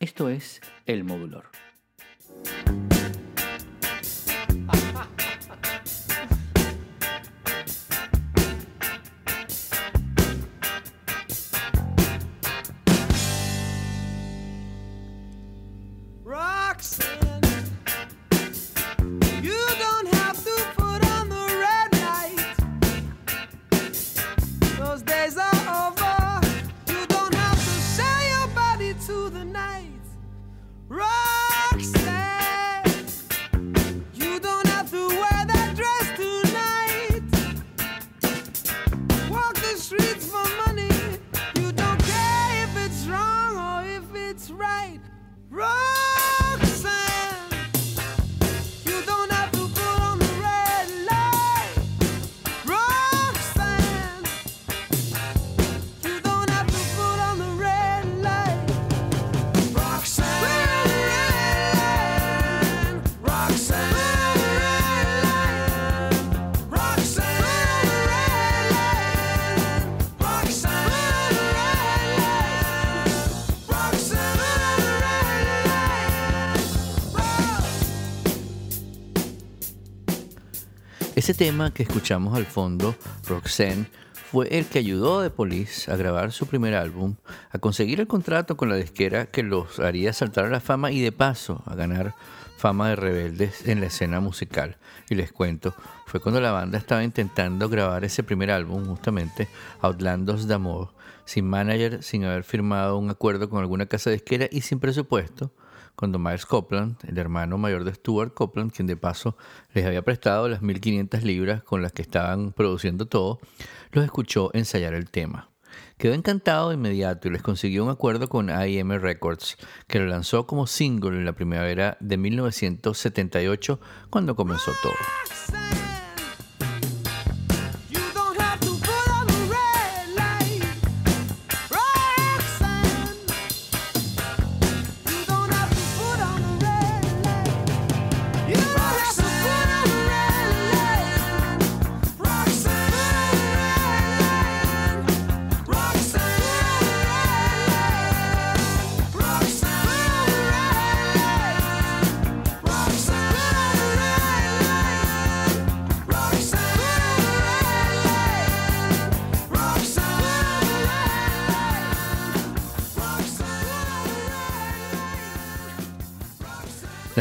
Esto es El Modulor. Ese tema que escuchamos al fondo, Roxanne, fue el que ayudó a The Police a grabar su primer álbum, a conseguir el contrato con la disquera que los haría saltar a la fama y de paso a ganar fama de rebeldes en la escena musical. Y les cuento, fue cuando la banda estaba intentando grabar ese primer álbum, justamente, Outlandos d'Amour, sin manager, sin haber firmado un acuerdo con alguna casa disquera y sin presupuesto cuando Miles Copland, el hermano mayor de Stuart Copland, quien de paso les había prestado las 1.500 libras con las que estaban produciendo todo, los escuchó ensayar el tema. Quedó encantado de inmediato y les consiguió un acuerdo con IM Records, que lo lanzó como single en la primavera de 1978, cuando comenzó todo.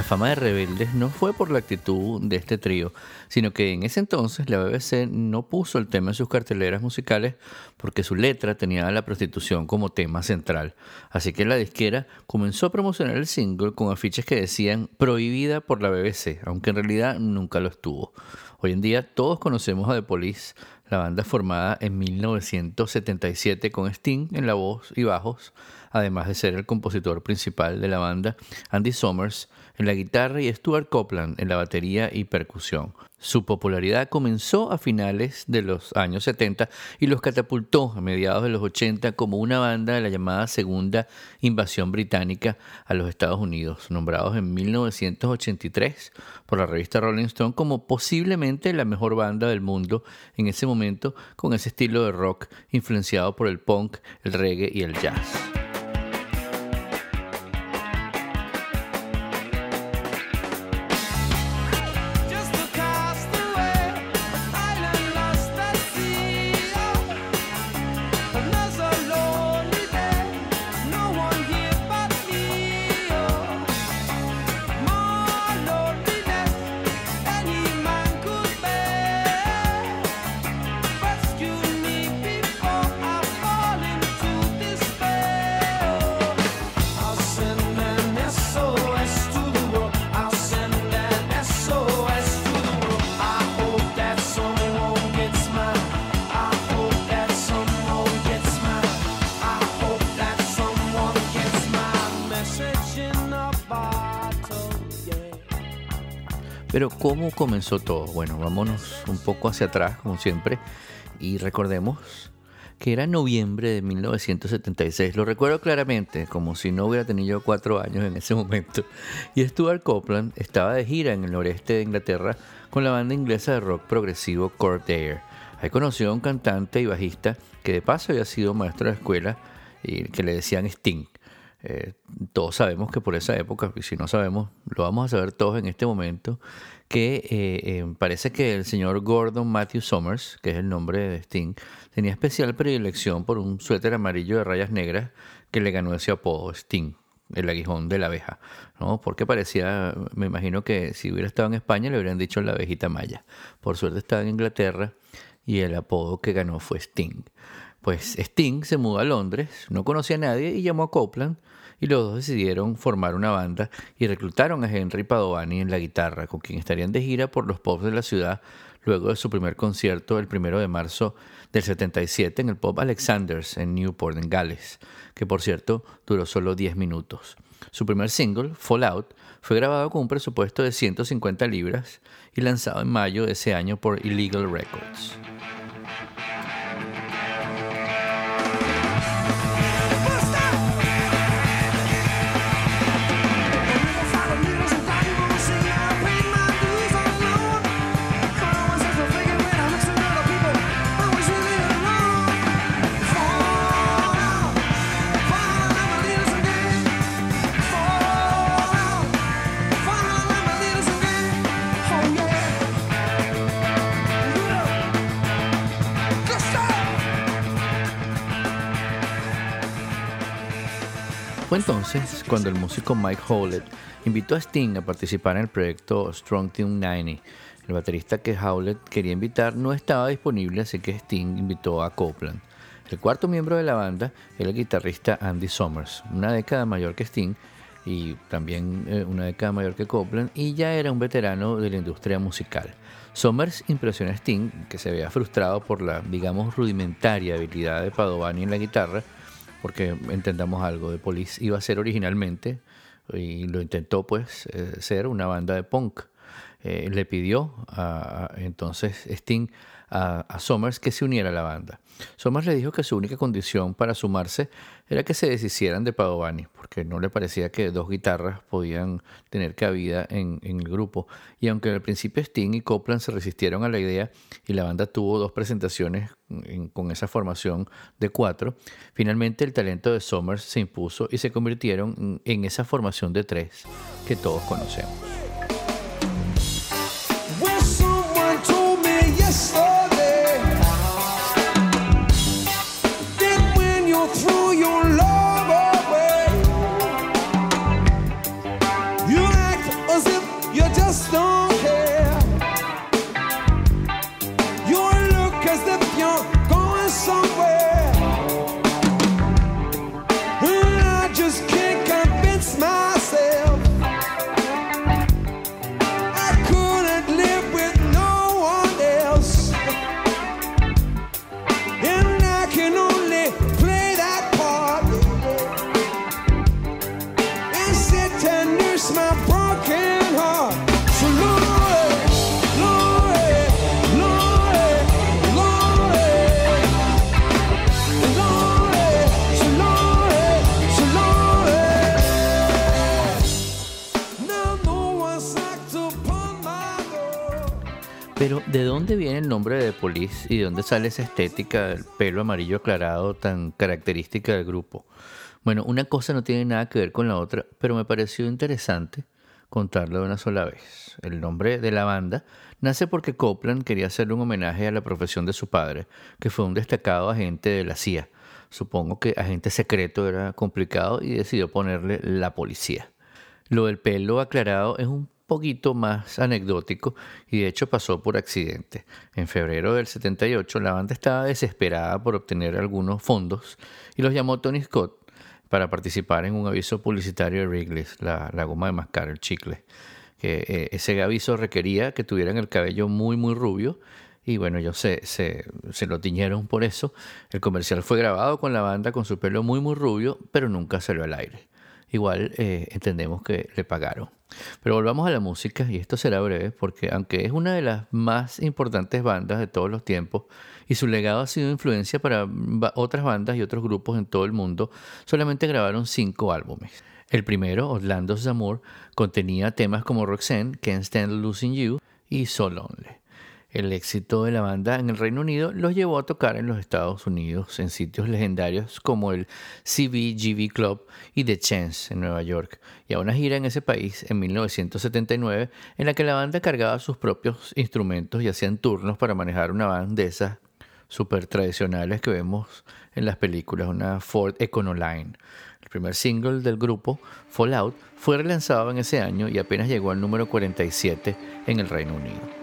Fama de Rebeldes no fue por la actitud de este trío, sino que en ese entonces la BBC no puso el tema en sus carteleras musicales porque su letra tenía la prostitución como tema central. Así que la disquera comenzó a promocionar el single con afiches que decían prohibida por la BBC, aunque en realidad nunca lo estuvo. Hoy en día todos conocemos a The Police, la banda formada en 1977 con Sting en la voz y bajos, además de ser el compositor principal de la banda, Andy Summers, en la guitarra y Stuart Copeland en la batería y percusión. Su popularidad comenzó a finales de los años 70 y los catapultó a mediados de los 80 como una banda de la llamada Segunda Invasión Británica a los Estados Unidos, nombrados en 1983 por la revista Rolling Stone como posiblemente la mejor banda del mundo en ese momento con ese estilo de rock influenciado por el punk, el reggae y el jazz. Pero ¿cómo comenzó todo? Bueno, vámonos un poco hacia atrás, como siempre, y recordemos que era noviembre de 1976. Lo recuerdo claramente, como si no hubiera tenido cuatro años en ese momento. Y Stuart Copeland estaba de gira en el noreste de Inglaterra con la banda inglesa de rock progresivo Court Air. Ahí conoció a un cantante y bajista que de paso había sido maestro de escuela y que le decían Sting. Eh, todos sabemos que por esa época, y si no sabemos, lo vamos a saber todos en este momento, que eh, eh, parece que el señor Gordon Matthew Summers, que es el nombre de Sting, tenía especial predilección por un suéter amarillo de rayas negras que le ganó ese apodo, Sting, el aguijón de la abeja, ¿no? Porque parecía, me imagino que si hubiera estado en España le hubieran dicho la abejita maya. Por suerte estaba en Inglaterra y el apodo que ganó fue Sting. Pues Sting se mudó a Londres, no conocía a nadie y llamó a Copland y los dos decidieron formar una banda y reclutaron a Henry Padovani en la guitarra, con quien estarían de gira por los pubs de la ciudad luego de su primer concierto el primero de marzo del 77 en el pub Alexander's en Newport, en Gales, que por cierto duró solo 10 minutos. Su primer single, Fallout, fue grabado con un presupuesto de 150 libras y lanzado en mayo de ese año por Illegal Records. Fue entonces cuando el músico Mike Howlett invitó a Sting a participar en el proyecto Strong Team 90. El baterista que Howlett quería invitar no estaba disponible, así que Sting invitó a Copeland. El cuarto miembro de la banda era el guitarrista Andy Summers, una década mayor que Sting y también eh, una década mayor que Copeland, y ya era un veterano de la industria musical. Summers impresionó a Sting, que se había frustrado por la, digamos, rudimentaria habilidad de Padovani en la guitarra, porque entendamos algo, de Police iba a ser originalmente, y lo intentó pues, eh, ser una banda de punk. Eh, le pidió a, entonces Sting a, a, Somers que se uniera a la banda. Somers le dijo que su única condición para sumarse era que se deshicieran de Padovani, porque no le parecía que dos guitarras podían tener cabida en, el grupo. Y aunque al principio Sting y Copland se resistieron a la idea y la banda tuvo dos presentaciones en, con esa formación de cuatro, finalmente el talento de Somers se impuso y se convirtieron en esa formación de tres que todos conocemos. ¿De dónde viene el nombre de Police y de dónde sale esa estética del pelo amarillo aclarado tan característica del grupo? Bueno, una cosa no tiene nada que ver con la otra, pero me pareció interesante contarlo de una sola vez. El nombre de la banda nace porque Copland quería hacerle un homenaje a la profesión de su padre, que fue un destacado agente de la CIA. Supongo que agente secreto era complicado y decidió ponerle la policía. Lo del pelo aclarado es un poquito más anecdótico y de hecho pasó por accidente. En febrero del 78 la banda estaba desesperada por obtener algunos fondos y los llamó Tony Scott para participar en un aviso publicitario de Wrigley's, la, goma de mascar, el chicle. Eh, ese aviso requería que tuvieran el cabello muy muy rubio y bueno, ellos se, se, lo tiñeron por eso. El comercial fue grabado con la banda con su pelo muy muy rubio, pero nunca salió al aire igual eh, entendemos que le pagaron. Pero volvamos a la música y esto será breve porque aunque es una de las más importantes bandas de todos los tiempos y su legado ha sido influencia para otras bandas y otros grupos en todo el mundo, solamente grabaron cinco álbumes. El primero, Orlando's Amour, contenía temas como Roxanne, Can't Stand Losing You y So Lonely. El éxito de la banda en el Reino Unido los llevó a tocar en los Estados Unidos en sitios legendarios como el CBGB Club y The Chance en Nueva York, y a una gira en ese país en 1979 en la que la banda cargaba sus propios instrumentos y hacían turnos para manejar una banda de esas super tradicionales que vemos en las películas, una Ford Econoline. El primer single del grupo, Fallout, fue relanzado en ese año y apenas llegó al número 47 en el Reino Unido.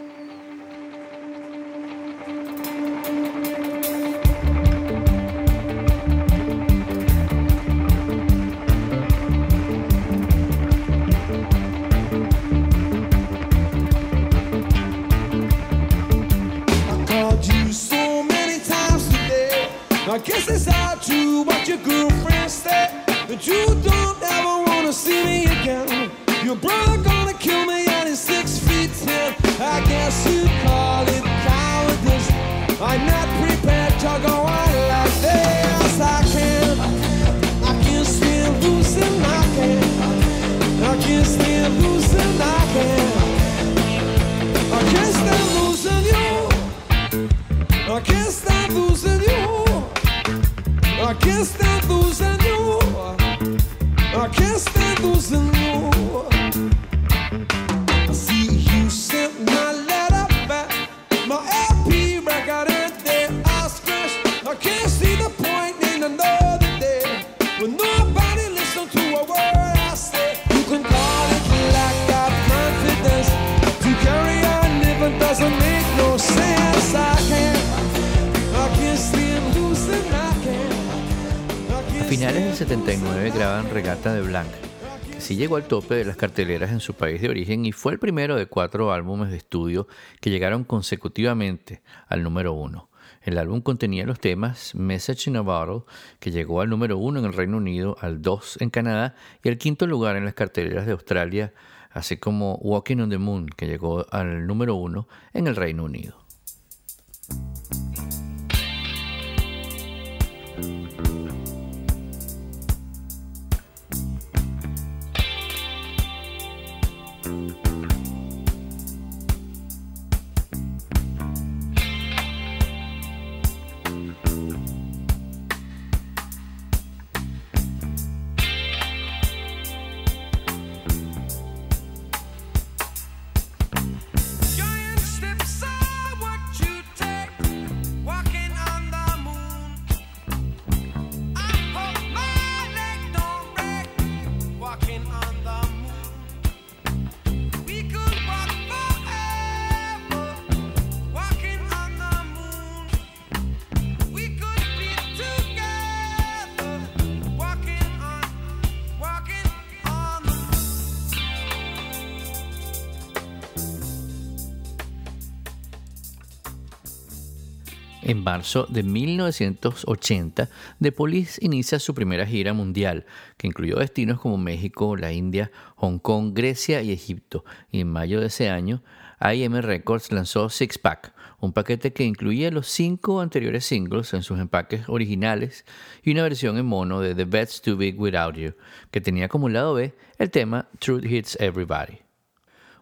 But you don't ever wanna see me again. Your brother gonna kill me and he's six feet ten. I guess you call it cowardice. I'm not prepared to go on like this. I can't, I can't stand losing. I can't, I can't stand losing. I can't, I can't stand losing you. I can't stand losing you. I can't stand losing you. Finales del 79 graban Regata de Blanc, que sí llegó al tope de las carteleras en su país de origen y fue el primero de cuatro álbumes de estudio que llegaron consecutivamente al número uno. El álbum contenía los temas Message in a Bottle, que llegó al número uno en el Reino Unido, al dos en Canadá y al quinto lugar en las carteleras de Australia, así como Walking on the Moon, que llegó al número uno en el Reino Unido. En marzo de 1980, The Police inicia su primera gira mundial, que incluyó destinos como México, la India, Hong Kong, Grecia y Egipto. Y en mayo de ese año, IM Records lanzó Six Pack, un paquete que incluía los cinco anteriores singles en sus empaques originales y una versión en mono de The Bed's Too Big Without You, que tenía como lado B el tema Truth Hits Everybody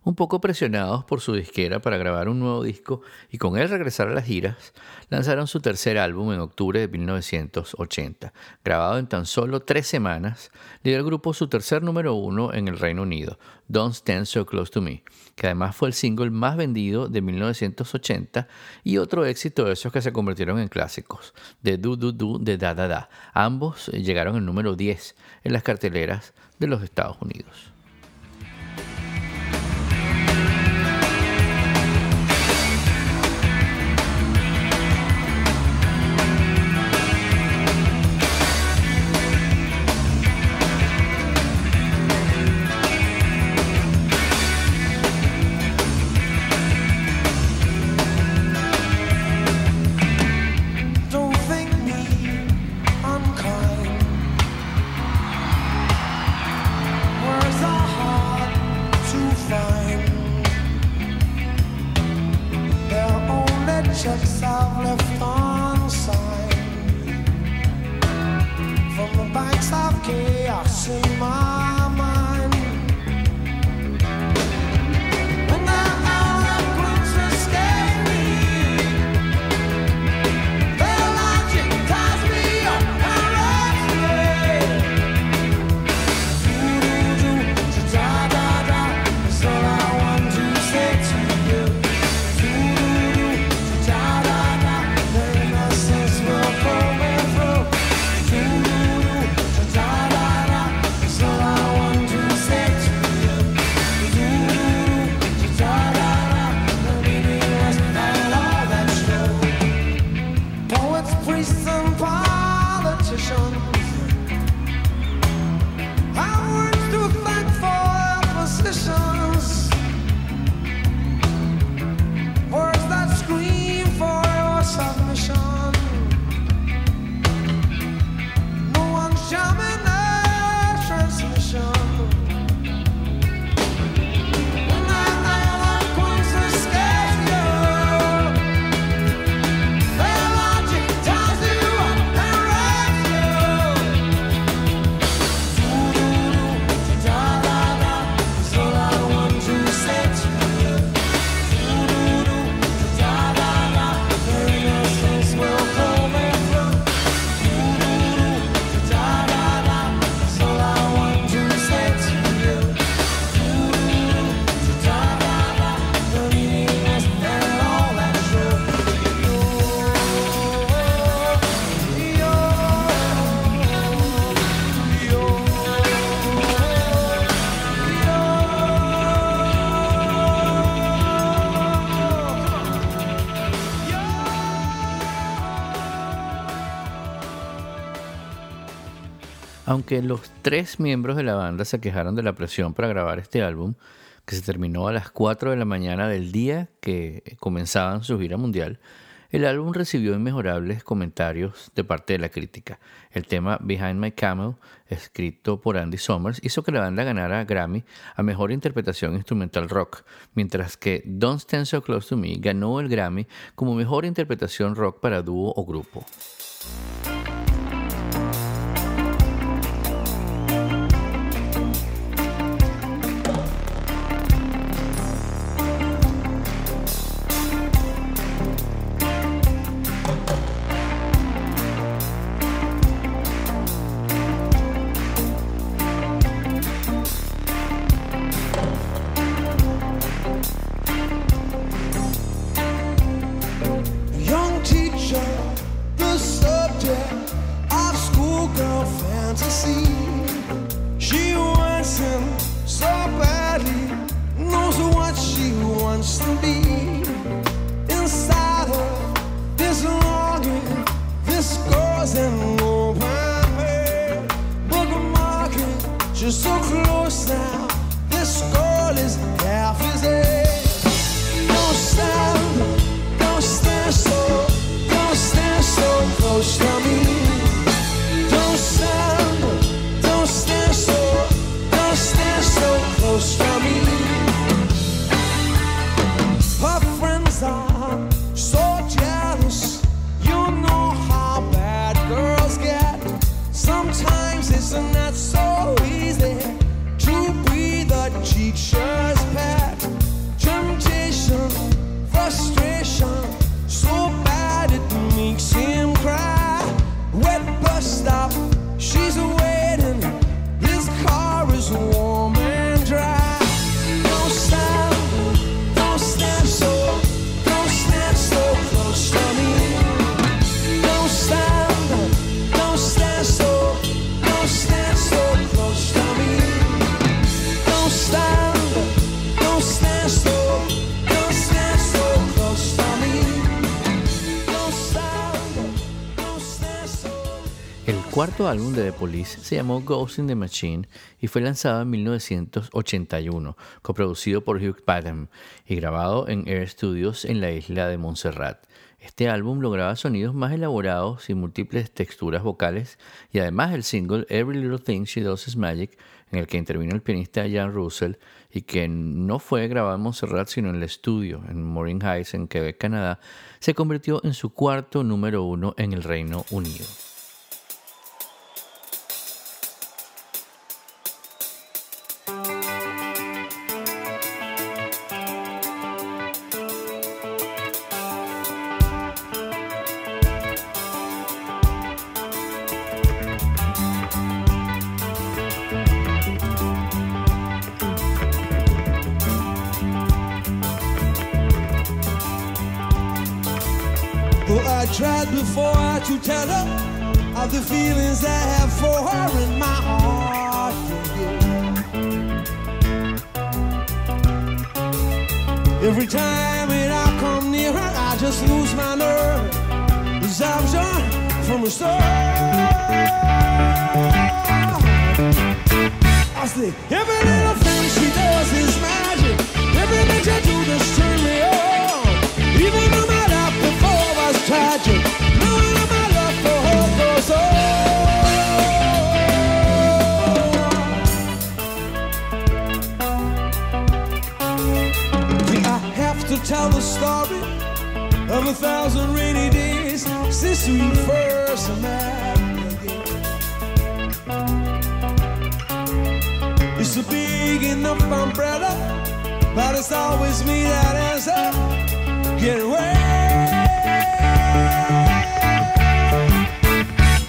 un poco presionados por su disquera para grabar un nuevo disco y con él regresar a las giras, lanzaron su tercer álbum en octubre de 1980. Grabado en tan solo tres semanas, le dio al grupo su tercer número uno en el Reino Unido, Don't Stand So Close to Me, que además fue el single más vendido de 1980 y otro éxito de esos que se convirtieron en clásicos, de Do Do Do de Da Da Da. Ambos llegaron al número 10 en las carteleras de los Estados Unidos. Aunque los tres miembros de la banda se quejaron de la presión para grabar este álbum, que se terminó a las 4 de la mañana del día que comenzaban su gira mundial, el álbum recibió inmejorables comentarios de parte de la crítica. El tema Behind My Camel, escrito por Andy Summers, hizo que la banda ganara Grammy a Mejor Interpretación Instrumental Rock, mientras que Don't Stand So Close to Me ganó el Grammy como Mejor Interpretación Rock para dúo o grupo. wants be inside of this longing, this goes and. Bookmarking, just so close now. Cuarto álbum de The Police se llamó Ghost in the Machine y fue lanzado en 1981, coproducido por Hugh Padgham y grabado en Air Studios en la isla de Montserrat. Este álbum lograba sonidos más elaborados y múltiples texturas vocales y además el single Every Little Thing She Does Is Magic, en el que intervino el pianista Jan Russell y que no fue grabado en Montserrat sino en el estudio en Morin Heights en Quebec, Canadá, se convirtió en su cuarto número uno en el Reino Unido. the feelings I have for her in my heart for you. Every time that I come near her, I just lose my nerve. Absorption from a star. I say every little thing she does is magic. Every measure do this turn me on, even though. tell the story of a thousand rainy days since we first met again. It's a big enough umbrella, but it's always me that ends up getting wet.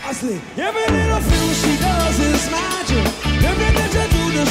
I say every little thing she does is magic. Every little do the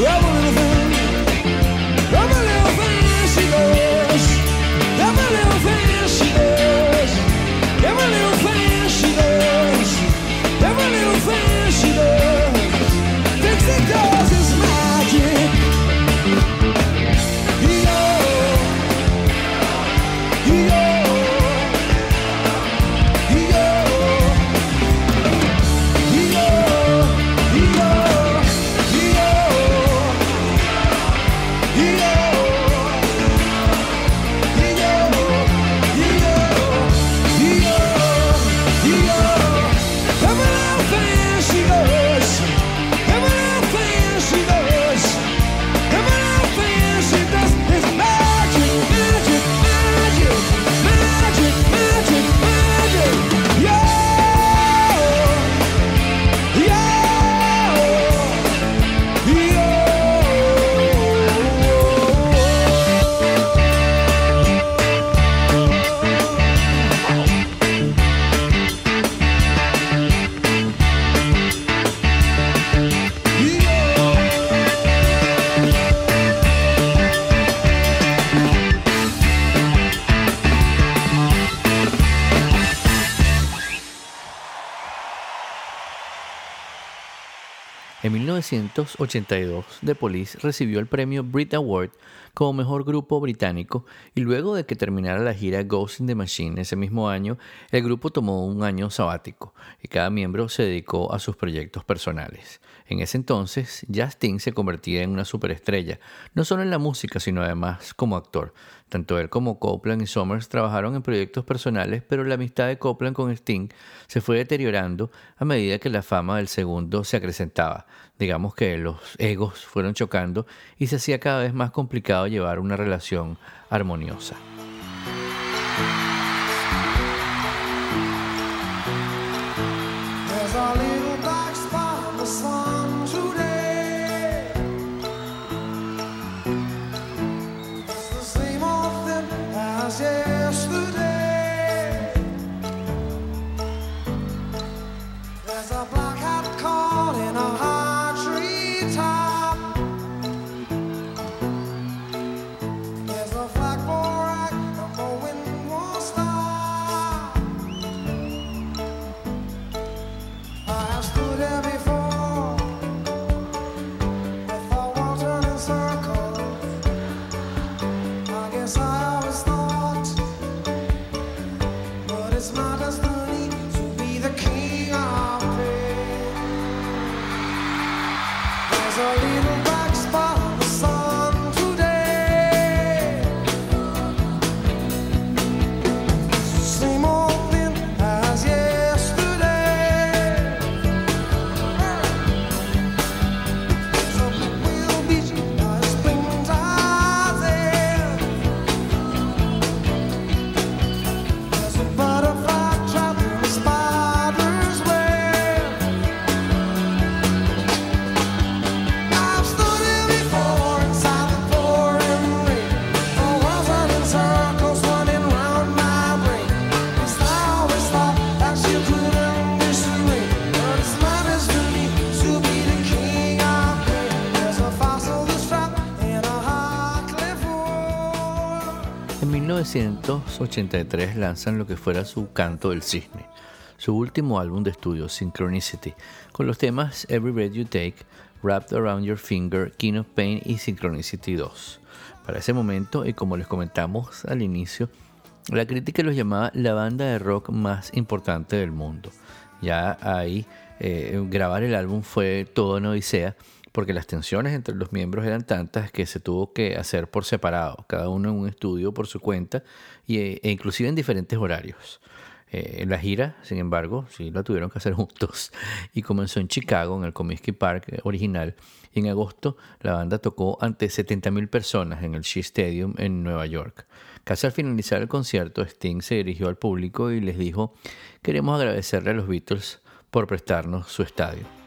Bravo! 1982, The Police recibió el premio Brit Award como mejor grupo británico y luego de que terminara la gira Ghost in the Machine ese mismo año, el grupo tomó un año sabático y cada miembro se dedicó a sus proyectos personales. En ese entonces, Justin se convertía en una superestrella, no solo en la música, sino además como actor. Tanto él como Copeland y Summers trabajaron en proyectos personales, pero la amistad de Copeland con Sting se fue deteriorando a medida que la fama del segundo se acrecentaba. Digamos que los egos fueron chocando y se hacía cada vez más complicado llevar una relación armoniosa. say En 1983 lanzan lo que fuera su canto del cisne, su último álbum de estudio, Synchronicity, con los temas Every Breath You Take, Wrapped Around Your Finger, King of Pain y Synchronicity 2. Para ese momento, y como les comentamos al inicio, la crítica los llamaba la banda de rock más importante del mundo. Ya ahí eh, grabar el álbum fue todo una odisea porque las tensiones entre los miembros eran tantas que se tuvo que hacer por separado, cada uno en un estudio por su cuenta e inclusive en diferentes horarios. Eh, la gira, sin embargo, sí la tuvieron que hacer juntos y comenzó en Chicago, en el Comiskey Park eh, original. Y en agosto la banda tocó ante 70.000 personas en el Shea Stadium en Nueva York. Casi al finalizar el concierto, Sting se dirigió al público y les dijo, queremos agradecerle a los Beatles por prestarnos su estadio.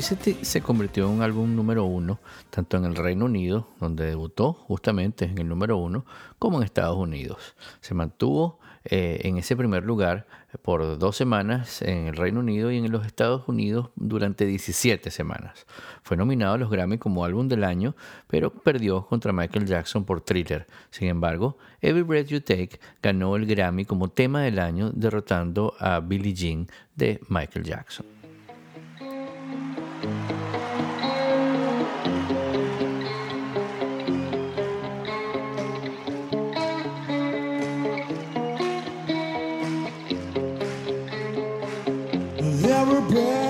Se convirtió en un álbum número uno, tanto en el Reino Unido, donde debutó justamente en el número uno, como en Estados Unidos. Se mantuvo eh, en ese primer lugar por dos semanas en el Reino Unido y en los Estados Unidos durante 17 semanas. Fue nominado a los Grammy como álbum del año, pero perdió contra Michael Jackson por Thriller. Sin embargo, Every Breath You Take ganó el Grammy como tema del año, derrotando a Billie Jean de Michael Jackson. There were bad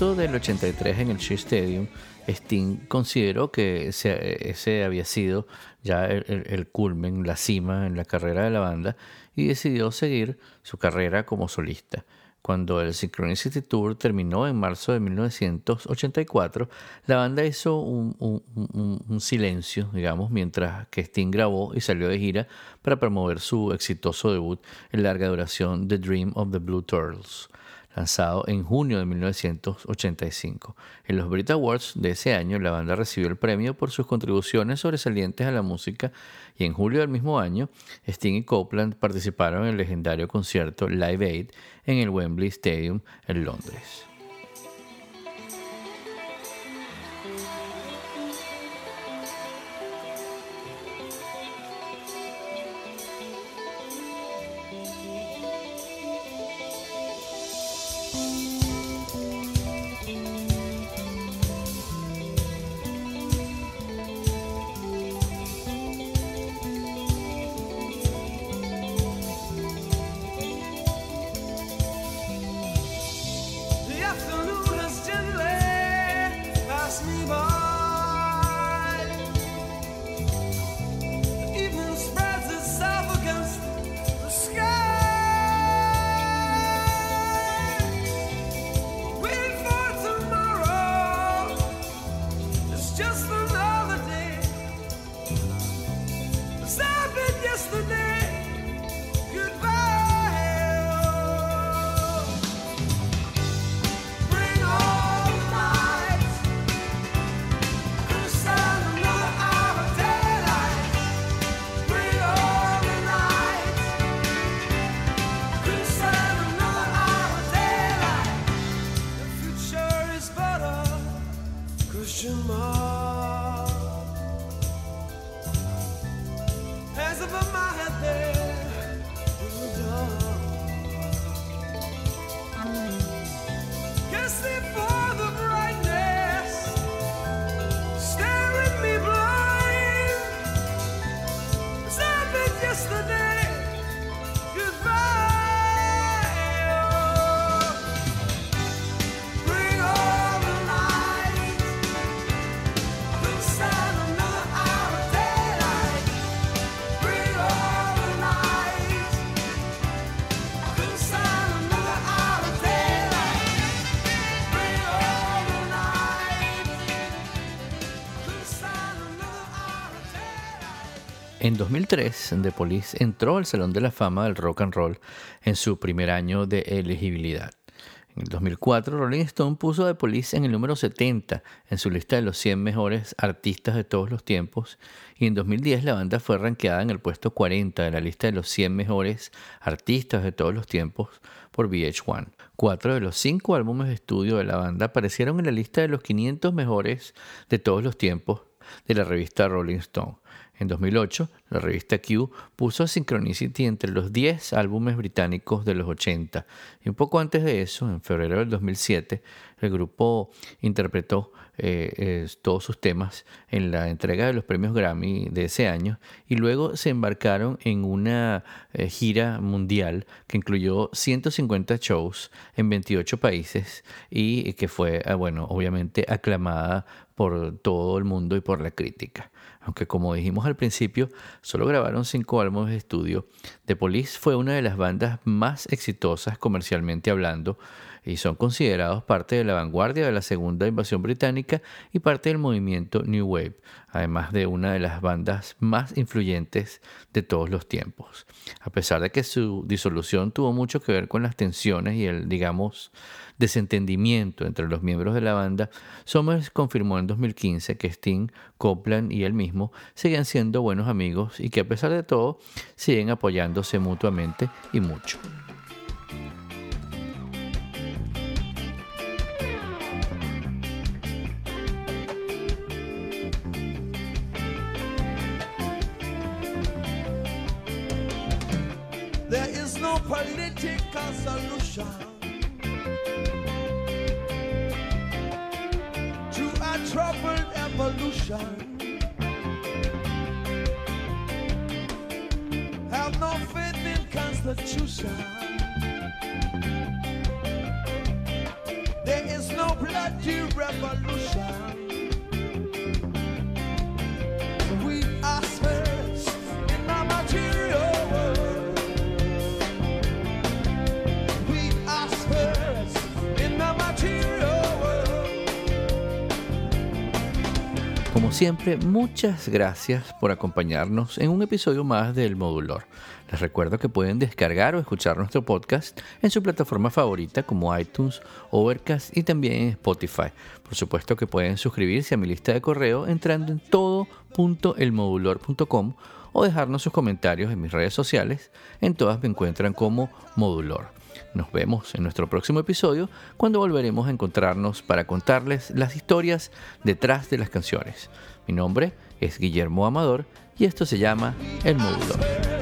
del 83 en el Shea Stadium, Sting consideró que ese, había sido ya el, el, el, culmen, la cima en la carrera de la banda y decidió seguir su carrera como solista. Cuando el Synchronicity Tour terminó en marzo de 1984, la banda hizo un, un silencio, digamos, mientras que Sting grabó y salió de gira para promover su exitoso debut en larga duración, The Dream of the Blue Turtles lanzado en junio de 1985. En los Brit Awards de ese año, la banda recibió el premio por sus contribuciones sobresalientes a la música y en julio del mismo año, Sting y Copeland participaron en el legendario concierto Live Aid en el Wembley Stadium en Londres. En 2003, The Police entró al Salón de la Fama del Rock and Roll en su primer año de elegibilidad. En el 2004, Rolling Stone puso a The Police en el número 70 en su lista de los 100 mejores artistas de todos los tiempos y en 2010 la banda fue ranqueada en el puesto 40 de la lista de los 100 mejores artistas de todos los tiempos por VH1. Cuatro de los cinco álbumes de estudio de la banda aparecieron en la lista de los 500 mejores de todos los tiempos de la revista Rolling Stone. En 2008, la revista Q puso a Synchronicity entre los 10 álbumes británicos de los 80. Y un poco antes de eso, en febrero del 2007, el grupo interpretó eh, todos sus temas en la entrega de los premios Grammy de ese año y luego se embarcaron en una eh, gira mundial que incluyó 150 shows en 28 países y que fue, ah, bueno, obviamente aclamada por todo el mundo y por la crítica. Aunque como dijimos al principio, solo grabaron cinco álbumes de estudio, The Police fue una de las bandas más exitosas comercialmente hablando y son considerados parte de la vanguardia de la segunda invasión británica y parte del movimiento New Wave, además de una de las bandas más influyentes de todos los tiempos. A pesar de que su disolución tuvo mucho que ver con las tensiones y el, digamos, desentendimiento entre los miembros de la banda, Somers confirmó en 2015 que Sting, Copland y él mismo seguían siendo buenos amigos y que a pesar de todo siguen apoyándose mutuamente y mucho. Muchas gracias por acompañarnos en un episodio más del Modulor. Les recuerdo que pueden descargar o escuchar nuestro podcast en su plataforma favorita como iTunes, Overcast y también en Spotify. Por supuesto que pueden suscribirse a mi lista de correo entrando en todo.elmodulor.com o dejarnos sus comentarios en mis redes sociales. En todas me encuentran como Modulor. Nos vemos en nuestro próximo episodio cuando volveremos a encontrarnos para contarles las historias detrás de las canciones. Mi nombre es Guillermo Amador y esto se llama El Modulor.